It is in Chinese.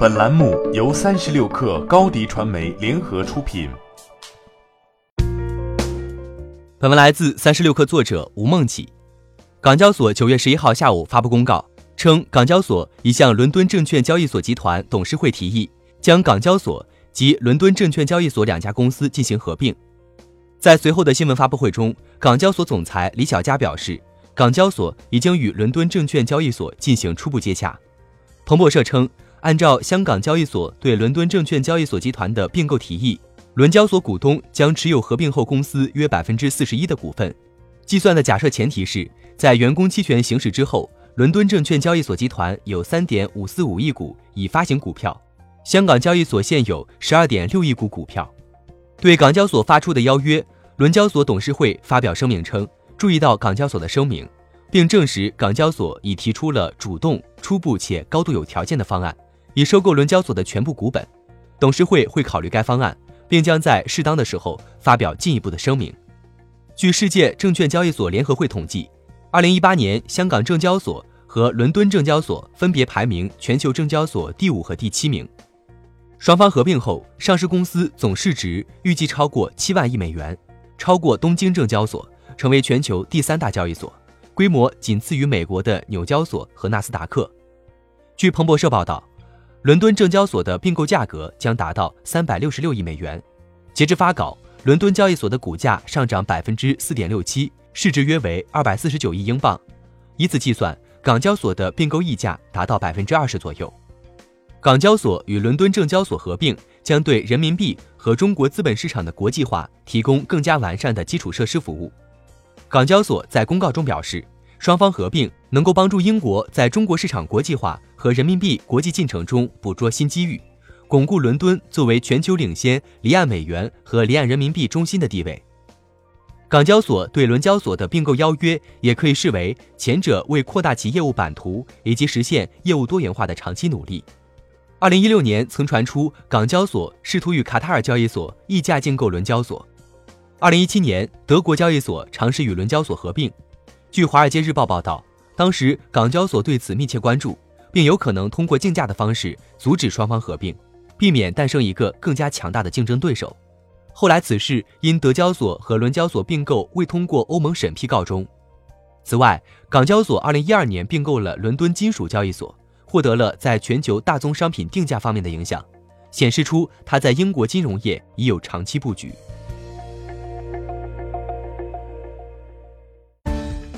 本栏目由三十六氪高低传媒联合出品。本文来自三十六氪作者吴梦起。港交所九月十一号下午发布公告，称港交所已向伦敦证券交易所集团董事会提议，将港交所及伦敦证券交易所两家公司进行合并。在随后的新闻发布会中，港交所总裁李小加表示，港交所已经与伦敦证券交易所进行初步接洽。彭博社称。按照香港交易所对伦敦证券交易所集团的并购提议，伦交所股东将持有合并后公司约百分之四十一的股份。计算的假设前提是在员工期权行使之后，伦敦证券交易所集团有三点五四五亿股已发行股票，香港交易所现有十二点六亿股股票。对港交所发出的邀约，伦交所董事会发表声明称，注意到港交所的声明，并证实港交所已提出了主动、初步且高度有条件的方案。已收购伦交所的全部股本，董事会会考虑该方案，并将在适当的时候发表进一步的声明。据世界证券交易所联合会统计，二零一八年香港证交所和伦敦证交所分别排名全球证交所第五和第七名。双方合并后，上市公司总市值预计超过七万亿美元，超过东京证交所，成为全球第三大交易所，规模仅次于美国的纽交所和纳斯达克。据彭博社报道。伦敦证交所的并购价格将达到三百六十六亿美元。截至发稿，伦敦交易所的股价上涨百分之四点六七，市值约为二百四十九亿英镑。以此计算，港交所的并购溢价达到百分之二十左右。港交所与伦敦证交所合并，将对人民币和中国资本市场的国际化提供更加完善的基础设施服务。港交所在公告中表示。双方合并能够帮助英国在中国市场国际化和人民币国际进程中捕捉新机遇，巩固伦敦作为全球领先离岸美元和离岸人民币中心的地位。港交所对伦交所的并购邀约，也可以视为前者为扩大其业务版图以及实现业务多元化的长期努力。二零一六年曾传出港交所试图与卡塔尔交易所溢价竞购伦交所。二零一七年，德国交易所尝试与伦交所合并。据《华尔街日报》报道，当时港交所对此密切关注，并有可能通过竞价的方式阻止双方合并，避免诞生一个更加强大的竞争对手。后来此事因德交所和伦交所并购未通过欧盟审批告终。此外，港交所2012年并购了伦敦金属交易所，获得了在全球大宗商品定价方面的影响，显示出它在英国金融业已有长期布局。